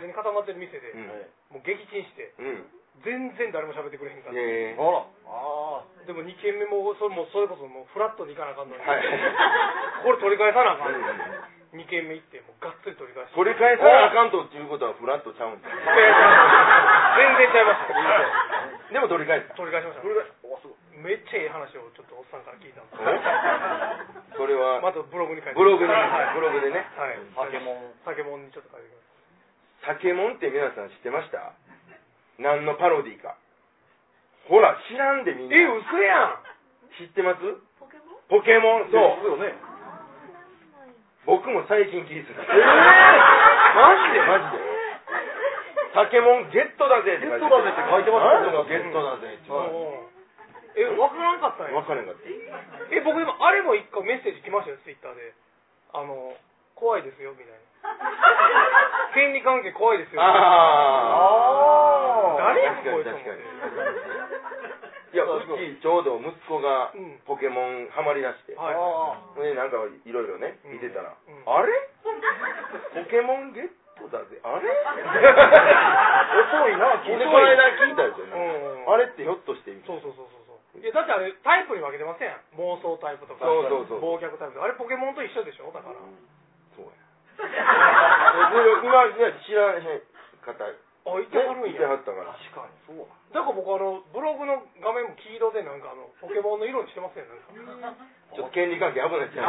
かりガッチガチに固まってる店で、うん。えもう撃沈してうん。全然誰も喋ってくれへんかった、え。あら。あでも2軒目もそれもそれこそもうフラットに行かなあかんのに、はい。これ取り返さなあかん、うん2軒目行ってもうがっつり取り返して。取り返さなあかんとっていうことはフラットちゃうんだいやいや全然ちゃいましたでも取り返した。取り返しました。これがおすごい。めっちゃいい話をちょっとおっさんから聞いたんですそれは？またブログに書いてブログに。はいブログでね。はい。酒もん。酒もんにちょっと書いてきま酒もんって皆さん知ってました？何のパロディか。ほら知らんでみんな。すえ嘘やん。知ってます？ポケモン？ポケモンそう。そうよね。僕も最近聞いてたえー、マジで？マジで。酒もんゲットだぜって書いてゲットだぜって書いてました何がゲットだぜってはいえ分からんかったんや。分からんかった。え僕でもあれも一個メッセージ来ましたよツイッターで。あの怖いですよみたいな 権利関係怖いですよあああ誰や確かに確かに。いやうちちょうど息子がうん。ポケモンハマりだして、はいあでなんかいろいろねうん。見てたら、うん。あれ？ポケモンゲットだぜ。あれ？遅いなでこの間聞いたんですよね、うん。あれってひょっとしてみたいそうそうそうそうそう。いやだってあれタイプに分けてません。妄想タイプとかそうそうそう忘却タイプ。とかあれポケモンと一緒でしょ？だから。そうや。で今いや知らない方ねあいてはるんいてやはったから。確かに。そう。だから僕あのブログの画面も黄色でなんかあのポケモンの色にしてますよなんか。ちょっと権利関係危ないじゃん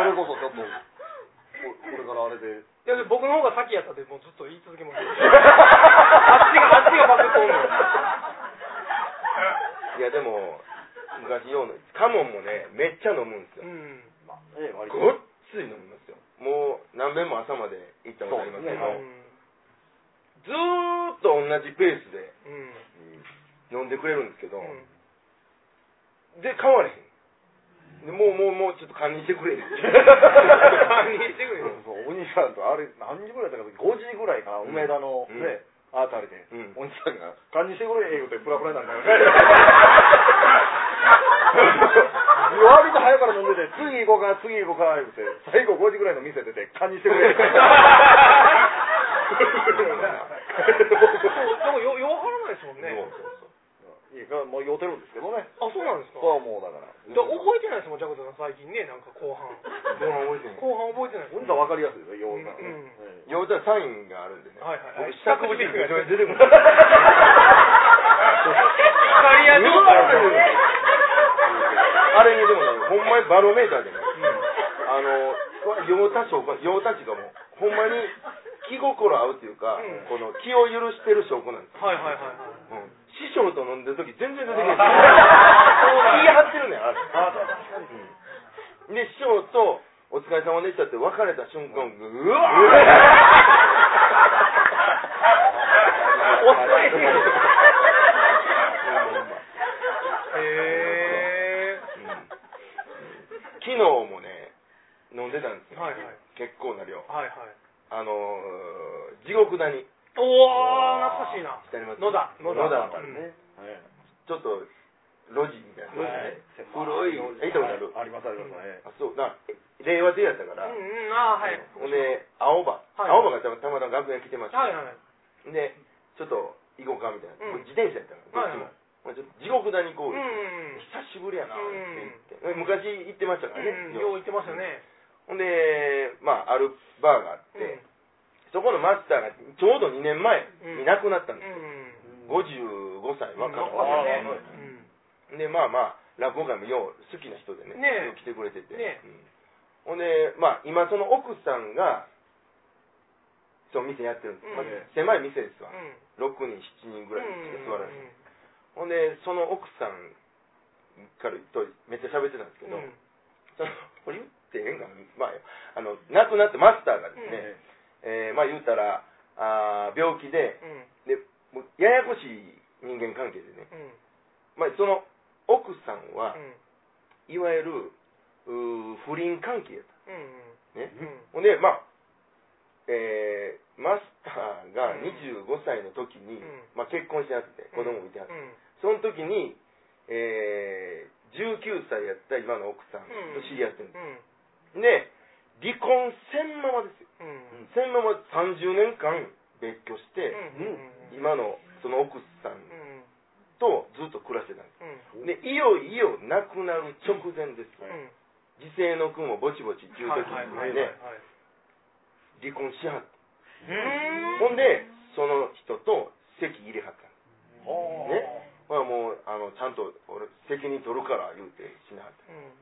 それこそちょっと。ここれからあれで。いやで僕の方が先やったでもうずっと言い続けますよ。あっちがあっちがバクっとんのいやでも昔ようのカモンもねめっちゃ飲むんですよ、うん。まあええ割と。ごっつい飲みますよもう何遍も朝まで行ったことありますけど、ずーっと同じペースでうん。飲んでくれるんですけど、うん。で変われへん。でもうもうもうちょっと堪忍してくれ堪忍してくれよそうそうお兄さんとあれ何時ぐらいだったか5時ぐらいかな梅田のうん。ねあたりで。うん。お兄さんが「堪忍してくれ」言うてプラプラになるから 割と早から飲んでて「次行こうか次行こうか」言うて最後5時ぐらいの店出て「堪忍してくれ」でもよ弱らないですもんね。そうそうそう。いいかもう酔うてるんですけどね。あそうなんですか？そうもうだから。だから覚えてないですもんジャクタさん最近ねなんか後半。どうも覚えてない。後半覚えてない。お兄さん分かりやすいですよ酔うから。酔うたらサインがあるんでね。はいはいはい。僕下口にめちゃめちゃ出てくる。イタリア状態あれにでもねほんまにバロメーターでね、あの酔うた証拠酔うたちがもうほんまに気心合うっていうか、うん。この気を許してる証拠なんです。よはいはいはいはい。うん。師匠と飲んでる時全然出てけな い気張ってるねんあれ。うん。で師匠と「お疲れ様でした」って別れた瞬間うわ 遅いねうんへえ昨日もね飲んでたんですよ、はいはい。結構な量。はいはい。あのー、地獄谷。おお懐かしいな。知って。ます野田野田。野田あたりね。えちょっと路地みたいな。えはい。古い。行ったことある？ありますあります。ええあそう。な令和でやったから、うんうん。ああはい。ほんで青葉、はい。青葉がたまたま楽屋来てました、はいはいでちょっと行こうかみたいな、うん。自転車やったからどっちも、はいまあちょっと地獄谷行こうん。うん久しぶりやなってうん言って、昔行ってましたからね、うん。よう。言ってましたね。ほんでまああるバーがあって、うん。そこのマスターがちょうど2年前に亡くなったんうですよ、ん。55歳若若かかったでまあまあ落語会もよう好きな人でねね。来てくれてて、ね。うん。ほんでまあ今その奥さんがその店やってるんです、うん。まあ狭い店ですわ、うん。6人7人ぐらい座らない、うんほんでその奥さんからとめっちゃ喋ってたんですけど、うん。そのこれ言ってええんかな、まあ、あの亡くなってマスターがですね、ええーまあ言うたらあー病気でうん。でもうややこしい人間関係でね、うん。まあ、その奥さんは、うん。いわゆる不倫関係やっうんうん。た。ね。うん。ほんで、まあ、えー、マスターがうん。25歳の時に、うん。まあ結婚してはって、子供もいてはって、うん。その時に、えー、19歳やった今の奥さんと知り合ってるんでうん。す。で、離婚せんままですよ。うん。せんまま30年間別居して、うん。今のその奥さんうん。とずっと暮らしてたんです。うん。で、いよいよ亡くなる直前です。うん。時世の君もぼちぼちっていう時はいはいはいにね、はい離婚しはった。うんほんで、その人と籍入れはったはね。まあもう、あの、ちゃんと俺、責任取るから言うてしなはった。うん。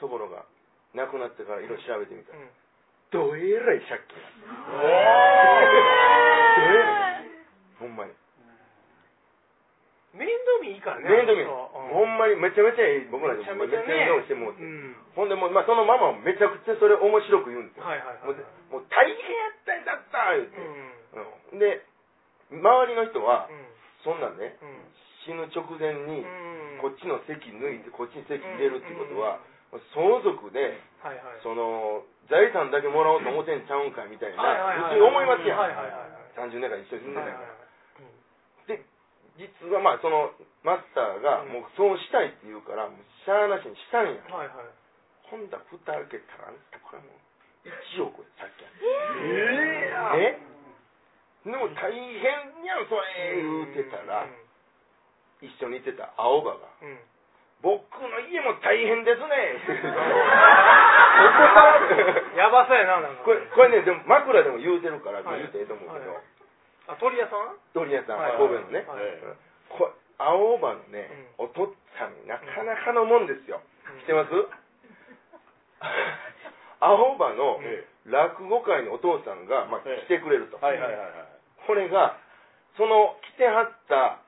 ところが、亡くなってからいろいろ調べてみたら、うん。どえらい借金やった。どえらいほんまに。面倒見いいからね面倒見、そうほんまにめちゃめちゃいい、僕らでもめっちゃ面倒してもうて。うんほんでもう、まあ、そのママもめちゃくちゃそれ面白く言うんですよ。はいはいはいもう大変やったんだった言うて。うんうんで、周りの人は、うんそんなんね、うん死ぬ直前に、うんこっちの席抜いて、こっちに席入れるってことは、相続で、はいはいその、財産だけもらおうと思ってんちゃうんかみたいな、普通に思いますやん。はいはいはいはい30年間一緒に住んではいはいないから。実はまあ、その、マスターが、うん。もうそうしたいって言うから、もうしゃあなしにしたんや。はいはい。ほんだら蓋開けたら、あんたこれもう、1億でさっきやええでも大変やん、それ、言うてたら、一緒にいてた青葉が、うん。うん僕の家も大変ですね。やばそうやななんか。これ、これね、でも枕でも言うてるから、はい。言うてええと思うけど、はいあ鳥屋さん？鳥屋さん、はい神戸のね、はい。うんこ青葉のね、お父っつぁん、なかなかのもんですよ。知ってます？青葉のえ落語会のお父さんが、まあ、ええ。来てくれると。はいはいはいはい。これが、その来てはった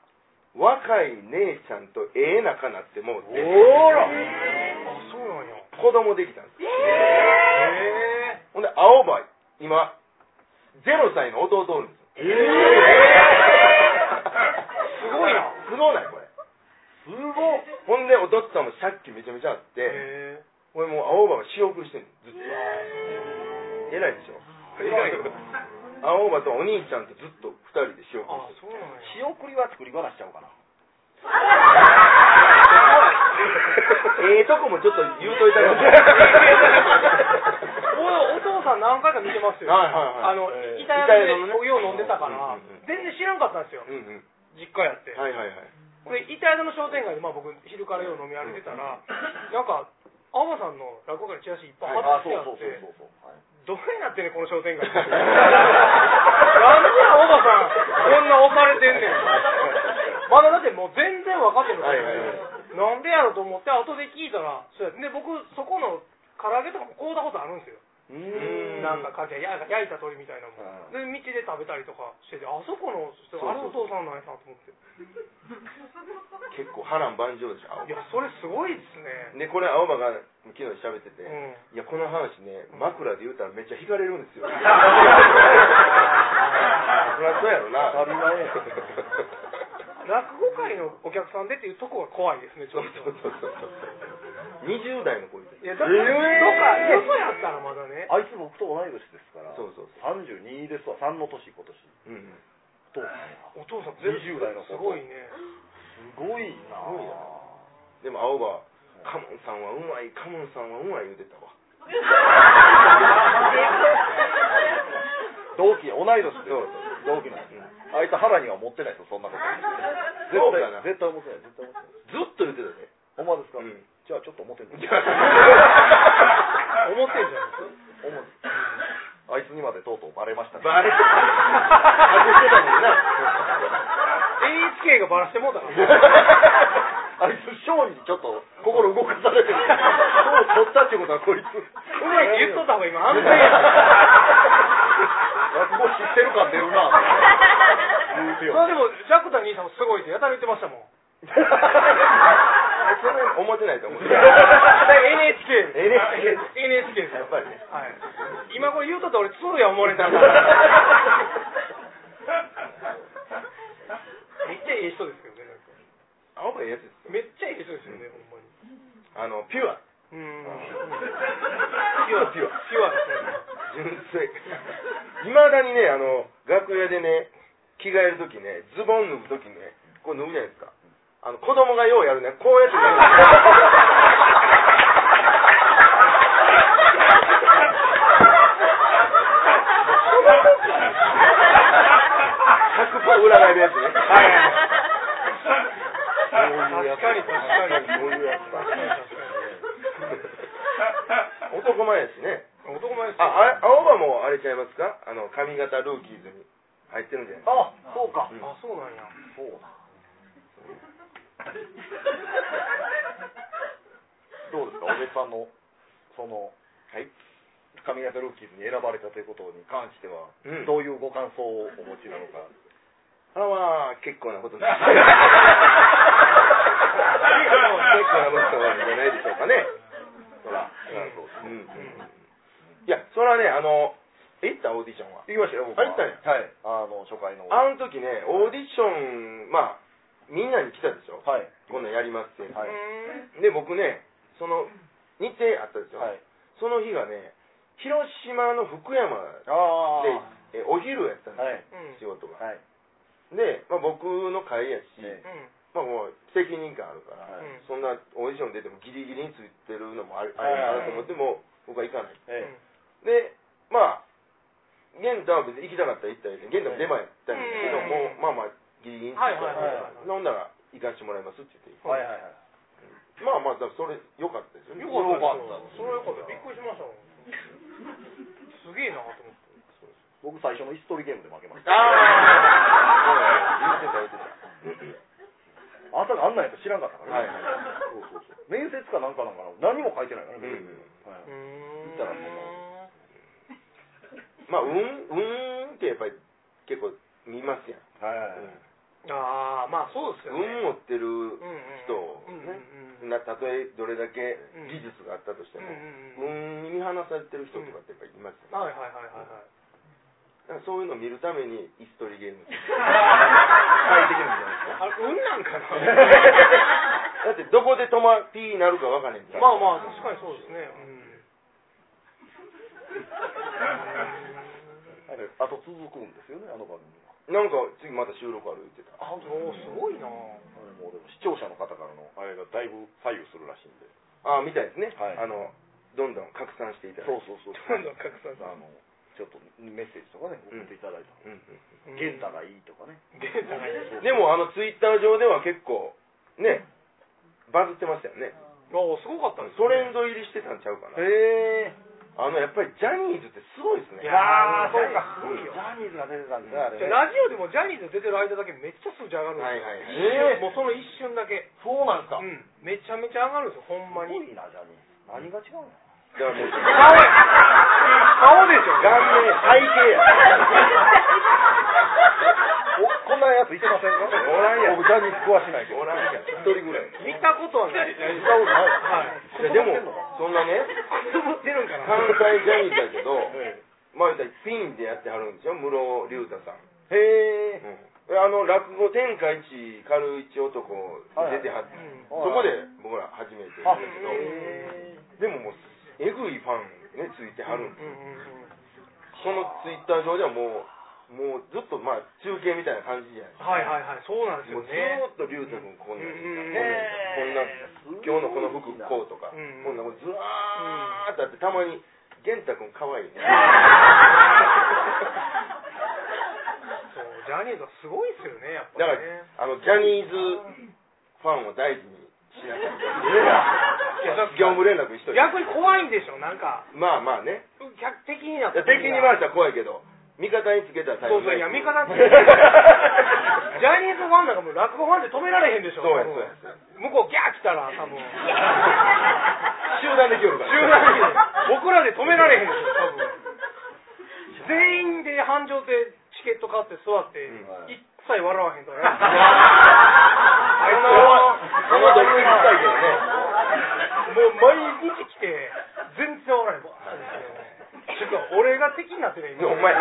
若い姉ちゃんとええ仲なってもうて、おら。あそうなんや。子供できたんです。へえほんで、青葉、今、0歳の弟おるんですよ。えすごいなすごないこれ。すごっほんで、お父っつぁんも借金めちゃめちゃあって、へえこれもう青葉が仕送りしてんの、ずっと。偉いでしょ。偉いよ青葉とお兄ちゃんとずっと二人で仕送ありしてそうなんや仕送りは作り話しちゃおうかな。る。ええとこもちょっと言うといたら。おお父さん何回か見てますよ。はいはいはい。あのえー。イタリアでイタリアのね。お湯を飲んでたから。うんうんうん全然知らんかったんですよ。うんうん。実家やって。はいはいはい。でイタリアの商店街でまあ僕昼からよう飲み歩いてたら なんか青葉さんの落語会のチラシいっぱい貼あ、って。そうそうそうてそうそう。はい。どうなってんねんこの商店街。なんで青葉さんこんな押されてんねん。まだだってもう全然分かってんの。はいはいなんでやろうと思って後で聞いたらそうやで僕そこの唐揚げとかも買うたことあるんですよ。なんかかけや焼いた鶏みたいなもん。うで道で食べたりとかしててあそこの人そあれお父さんなんやなと思って。結構波乱万丈でしょ、青いやそれすごいですね。で、これ青葉が昨日喋ってて、うん。いや、この話ね、枕で言うたらめっちゃ惹かれるんですよ。そりゃそうやろな。当たり前や落語会のお客さんでっていうとこが怖いですねちょっとそうそうそうそう。20代の子いて。いやだから、えーとかよそやったらまだねあいつ僕と同い年ですから。そうそう32ですわ。3の年今年。うん。父さんやお父さん20代の子すごいねすごいなすごいなでも青葉、カモンさんはうまい、カモンさんはうまい言うてたわ。同期、同い年で同期なんですあいつ腹には持ってないですよ、そんなこと。そうかな絶対、絶対思ってない、絶対思ってない。ずっと言ってたで。ほんまですか、うんじゃあちょっと思ってんの 思ってんじゃないですか？あいつにまでとうとうバレましたね。バレた。外してたもんな。NHK がバラしてもうたからあいつ、ショーにちょっと心動かされてる。そう取ったってことはこいつ。うまい言っとった方が今安全や落語知ってる感出るな。言うてよ。まあでもジャクタ兄さんもすごいってやたら言ってましたもんそれ思ってないと思う。NHK NHK NHK ですやっぱりね。はい今これ言うとって俺鶴や思われためっちゃええ人ですけどねなんか青葉ええやつですよ。めっちゃええ人ですよねほんまにあの、ピュア。うん。あピュア、ピュア。ピュアですね。純粋。いまだにね、あの、楽屋でね、着替えるときね、ズボン脱ぐときね、こう脱ぐじゃないですか。あの、子供がようやるね、こうやって脱ぐ。100%裏返るやつね。はいはいそういうやつ確かに確かにそういうやつだ確かに確か男前やしね。に。男前ですあ、あれ、青葉もあれちゃいますか？あの、髪型ルーキーズに入ってるんじゃないですか。あそうかうんあ、そうなんや。そうだどうですかおじさんのそのはい。髪型ルーキーズに選ばれたということに関しては、うんどういうご感想をお持ちなのかあまあ、結構なことになって結構なことなんじゃないでしょうかね。そら。そうですうん。いや、それはね、あの、行ったオーディションは？行きましたよ僕あ行ったんや。はい。あの初回の。あの時ね、オーディション、まあ、みんなに来たでしょ？はい。こんなんやりますって。はい。で、僕ね、その、日程あったでしょ？はい。その日がね、広島の福山あで、えお昼やったんですよ、仕事が。はい。で、まあ、僕の会やし、えまあもう責任感あるから、はい。うんそんなオーディション出てもギリギリについてるのもある,、はいあると思っても、僕は行かない。え。で、まあ、玄太は別に行きたかったら行ったらいい玄太も出前やったんですけど、うんもう、まあまあ、ギリギリについて。はいはいはいはい。飲んだら行かしてもらいますって言って、えはいはいはい。まあまあ、それ良かったですよね。よかった。それはよかった。びっくりしましたもん。すげえなと思って。僕最初の椅子取りゲームで負けました。ああ、言ってた言ってた。朝があんなんやと知らんかったからはいねそうそうそう。面接かなんかなんかな何も書いてないからね。うんはい。うーん。見たらそまあ、運、運ってやっぱり結構見ますやん。はいああ、まあそうですよね。運持ってるうんうん人うんうんねうんなたとえどれだけ技術があったとしても、うんうんうん運に見放されてる人とかってやっぱりいますよね。はいはいはいはいはい。だからそういうのを見るために椅子取りゲームって 快適なんじゃないですか。あれ、運なんかな？だってどこで止ま、ピーなるか分からへんから。まあまあ、確かにそうですね。あと続くんですよねあの番組はなんか次また収録ある言ってた。あうん。おーすごいなあれもうでも視聴者の方からのあれがだいぶ左右するらしいんでああ、みたいですね。はいあの、どんどん拡散していただいて。そうそうそうどんどん拡散あのちょっとメッセージとかね送っていただいたうんうんがいいとかねデータがいい。うんでも、あの、ツイッター上では結構、ね、バズってましたよね。おーすごかったですね。トレンド入りしてたんちゃうかな。へえあの、やっぱりジャニーズってすごいですね。いやーそうかすごいよジャニーズが出てたんであれラジオでもジャニーズ出てる間だけめっちゃ数字上がるんですよ。はいはいはい一瞬えーもうその一瞬だけ。そうなんですかうん。めちゃめちゃ上がるんですよ、ほんますに。ごいなジャニーズ何が違うの？だからもう、顔でしょ。顔面、体型や。なやついてませんか？おらんやん僕ジャニーズ詳しないけどおらんやん。一人ぐらい。見たことはない。見たことないはい。いやでも、そんなね、くすぶってるんかな。関西ジャニーズだけど、えまあ言ったらピンでやってはるんですよ、室龍太さん。えへえあの、落語天下一軽一男出てはって、うんそこで僕ら初めてあですけど、へでももう、えぐいファンね、ついてはるんですよ。そのツイッター上ではもう、もうずっとまあ中継みたいな感じじゃないですか。はいはいはい、そうなんですよもうずっと龍太君こんなんうんうんこんな、今日のこの服こうとか、うんこんなもうずらーっとあって、たまに、玄太君かわいいね。そう、ジャニーズはすごいですよね、やっぱだからね。、あの、ジャニーズファンを大事にしなさい。いやだって業務連絡一人。逆に怖いんでしょ、なんか、まあまあね。逆敵になっいやて。敵に回したら怖いけど、味方につけたら大そうそう、いや、味方って。そ うジャニーズファンなんかもう落語ファンで止められへんでしょ。や、多分そうや。向こうギャー来たら、多分。集団できよるから。集団で僕らで止められへんでしょ、多分。全員で繁盛でチケット買って座って、うん一切笑わへんから。あいつは、そのドッキリしたいけどね。もう毎日来て、全然笑わへん。俺が敵になってる今。お前、今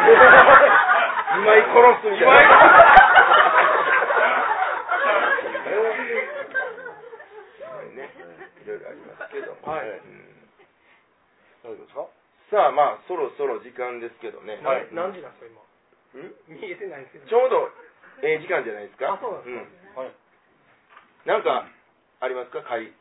井殺すみたいな。ね、いろいろありますけども。はい。ええ大丈夫ですか？さあまあそろそろ時間ですけどね、なはい。何時なんですか今？ん？見えてないんですけど。ちょうどええ時間じゃないですか？あそうなんですか。はい。なんかありますか？会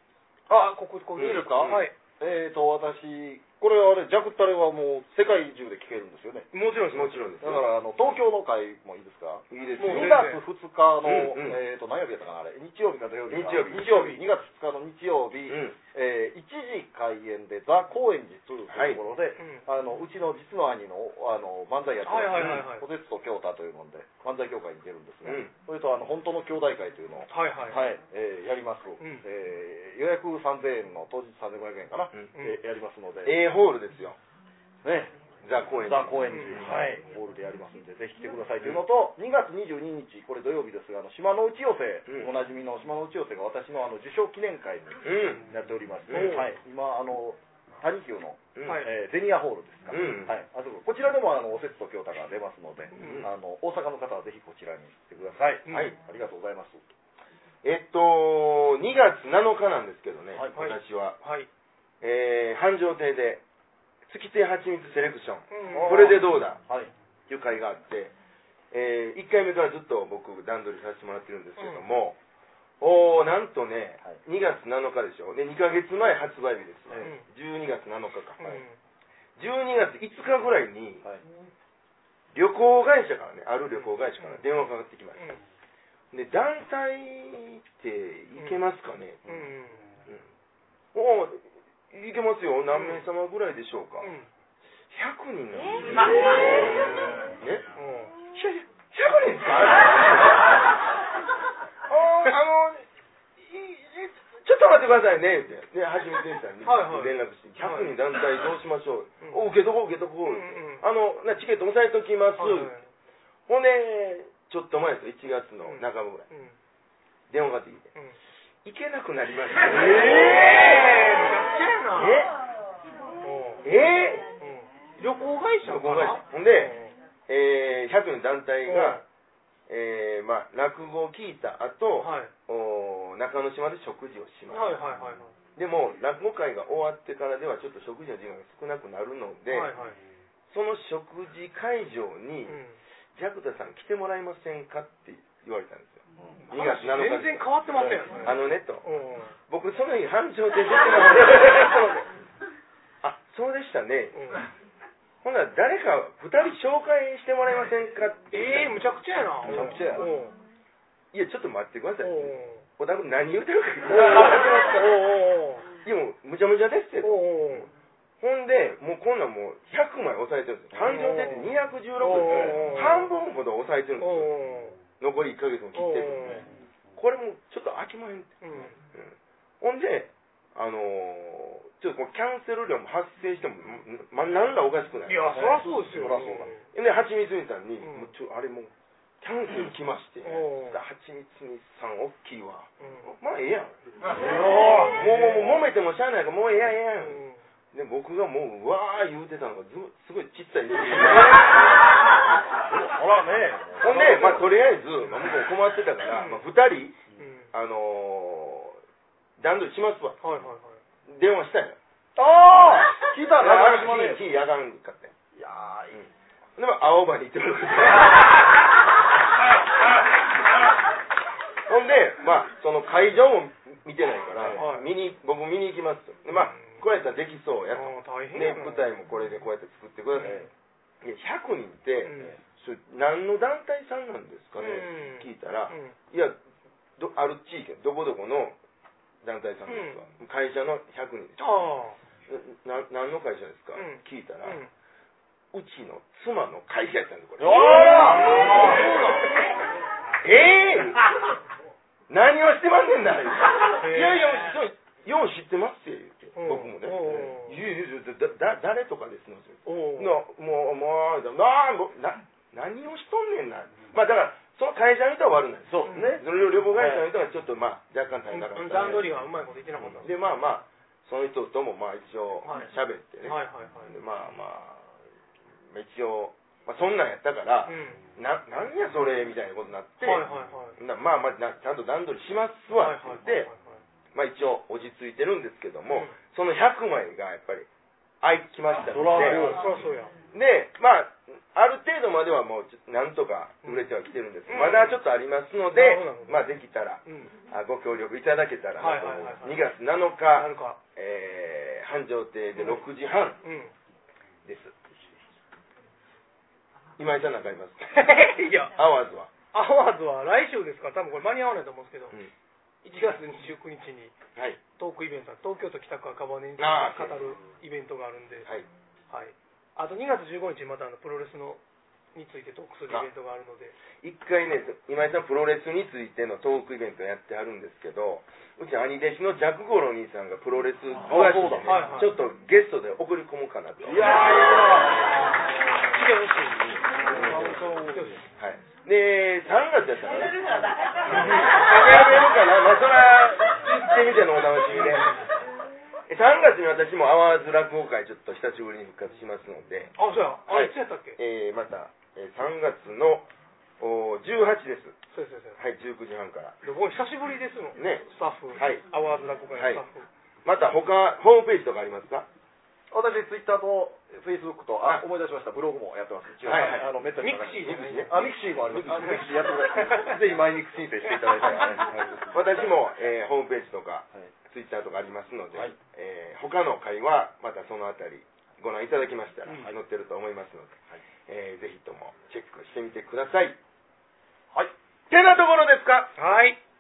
あここここ。いいですかはい。えーと私これはあれジャクタレはもう世界中で聞けるんですよね。もちろんですもちろんです。だからあの東京の会もいいですか？いいですよ。2月2日の、うんうん。えーと何曜日やったかなあれ。日曜日か土曜日か。日曜日。日曜日2月2日の日曜日、うん。えー1時開演でザ・高円寺2というところで、うんあのうちの実の兄のあの漫才やってるはいはいはいはい。ポテツと京太というので漫才協会に出るんですが、うん。それとあの本当の兄弟会というのを、はいはいはい。えーやります、ん。えー予約3000円の当日3500円かな、うん。えーやりますので、A ホールですよ。ねザ・公園ザ・高円寺、うんはい、ホールでやりますんで、ぜひ来てくださいというのと、2月22日、これ土曜日ですが、あの島の内寄せ、うん。おなじみの島の内寄せが私のあの受賞記念会にうん。やっております、うん。はい、今、あの谷急の、うん。はい。えーゼニアホールですか、うん。はい、あそここちらでもあのおせつと京太が出ますので、ん。あの大阪の方はぜひこちらに来てください、うん。はい、ありがとうございます。えっと2月7日なんですけどね、はい。私は、はい。えー繁盛亭で月亭はちみつセレクション。うん。これでどうだ？はい、いう会があって、え1回目からずっと僕段取りさせてもらってるんですけども、おーなんとね、はい。2月7日でしょ？で2ヶ月前発売日です、はうん。12月7日か、うん。12月5日ぐらいにはい、旅行会社からねある旅行会社から電話かかってきましうん。たで団体って行けますかね、うん。おお行けますよ。何名様ぐらいでしょうか、うん。100人なんですよ、ね。うん100人ですか？ああのいいちょっと待ってくださいね。ってではじめてんさんにはいはい。連絡して100人団体どうしましょう、うんお受けとこう受けとこう、うんうんあのなチケット押さえときます、はいほんでちょっと前ですよ。1月の半ばぐらい、うん。電話がかかってきて。うん行けなくなりました。ええめちゃくちゃやな。え？え？うん。旅行会社旅行会社。ほんでえー、100の団体が、えーまあ、落語を聞いた後、はい。お中之島で食事をします、はいはいはいはい。でも落語会が終わってからではちょっと食事の時間が少なくなるので、はいはい。その食事会場に、うん。ジャクタさん来てもらえませんかって言われたんですよ2月7日全然変わってません。よあのねとうん。僕その日繁盛で出てます あそうでしたね。うん。ほんなら誰か2人紹介してもらえませんかって。ええむちゃくちゃやな。むちゃくちゃや。うん。いやちょっと待ってください。うん。おたく何言うてるかおうおうおういやもうむちゃむちゃですって。ほんでもうこんなんもう100枚押さえてるんですよ。繁盛亭って216おでー半分ほど押さえてるんですおよ。う残り1ヶ月も切ってるんで。これもちょっと飽きまへんって。うん。ほんであのーちょっとキャンセル料も発生してもまなんらおかしくない。いやそりゃそうですよ。そりゃそうだ。ではちみつみさんに、うん。もうちょあれもうキャンセル来まして、おうはちみつみさん大きいわ。うん。まあええやん。もうもう揉めてもしゃあないからもうええやんええやん、うん。で僕がもううわー言うてたのがずすごいちっちゃい。人 間ほらね、ほんで、まあ、とりあえず、まあ、向こう困ってたから、まあ、2人、うんあのー、段取りしますわ。はいはいはい電話したんや。ああ聞いたあ中島で。キーやがんかって。いやー、いい。でも、青葉に行ってもらって。ほんで、まあ、その会場も見てないから、はい見に、僕見に行きますと。で、まあ、これやったらできそうやと。あー大変でやな、舞台もこれでこうやって作ってください。いや、100人って、うんそれ何の団体さんなんですかね、うん。聞いたら、うん。いやど、ある地域、どこどこの団体さんですか、会社の100人です。あな何の会社ですか、うん。聞いたら、あうん。うちの妻の会社やったんです、これ。あらええ何をしてまんねんな、言うてへえいやいや、よう知ってますって言って、うん。僕もね。うんいやいや誰とかですのもう、もう、なな何をしとんねんな。まあだから、その会社の人は悪ない。そうね。その旅行会社の人がちょっとまあ若干大変なかった、うん。段取りがうまいこと言ってなかった。で、まあまあ、その人ともまあ一応はい。喋ってね。はいはいはい。でまあまあ、一応、まあ、そんなんやったから、うん。な、なんやそれみたいなことになって、はいはいはい。なまあまあな、ちゃんと段取りしますわって言って、まあ一応落ち着いてるんですけども、うん。その100枚がやっぱり空いてきましたので、で、まあ、ある程度まではもうなんとか売れてはきてるんです。まだちょっとありますのでまあできたら、うん。あご協力いただけたらなと。はいはいはいはい。2月7な日、えー繁盛亭で6時半。うん。です。今井さんなんかありますか？いや。アワーズは。アワーズは来週ですから多分これ間に合わないと思うんですけど、うん1月29日にはい。トークイベント東京都北区赤羽についてあー語るイベントがあるんで、はい。はい、あと2月15日にまたあのプロレスのについてトークするイベントがあるので。一回ね、今井さんプロレスについてのトークイベントやってはるんですけど、うち兄弟子のジャックゴロ兄さんがプロレス詳しいんで、ねはいはい。ちょっとゲストで送り込もうかなと。いや来てほしい来てほしいはい。で、3月やったかな。やめるかな。まあ、そら、行ってみてのお楽しみで。え3月に私もアワーズ落語会ちょっと久しぶりに復活しますので、あそうやあはいれいつやったっけ、えー、また、えー3月のお18です。そうですはい、19時半から。で僕久しぶりですもんね。スタッフ、はいアワーズ落語会のスタッフ、また他、ホームページとかありますか？私、ツイッターとフェイスブックと、ああ、思い出しました、ブログもやってます。はいはい。あの、めったに。 mixiじゃないね。あ、 mixiもあります。あ mixi。やってください。ぜひ毎日申請していただいて。はい。私も、えーホームページとか、はいツイッターとかありますので、はい。えー他の会はまたそのあたりご覧いただきましたら、うん。載ってると思いますので、えーぜひともチェックしてみてください。はい。てなところですか？はい